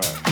right.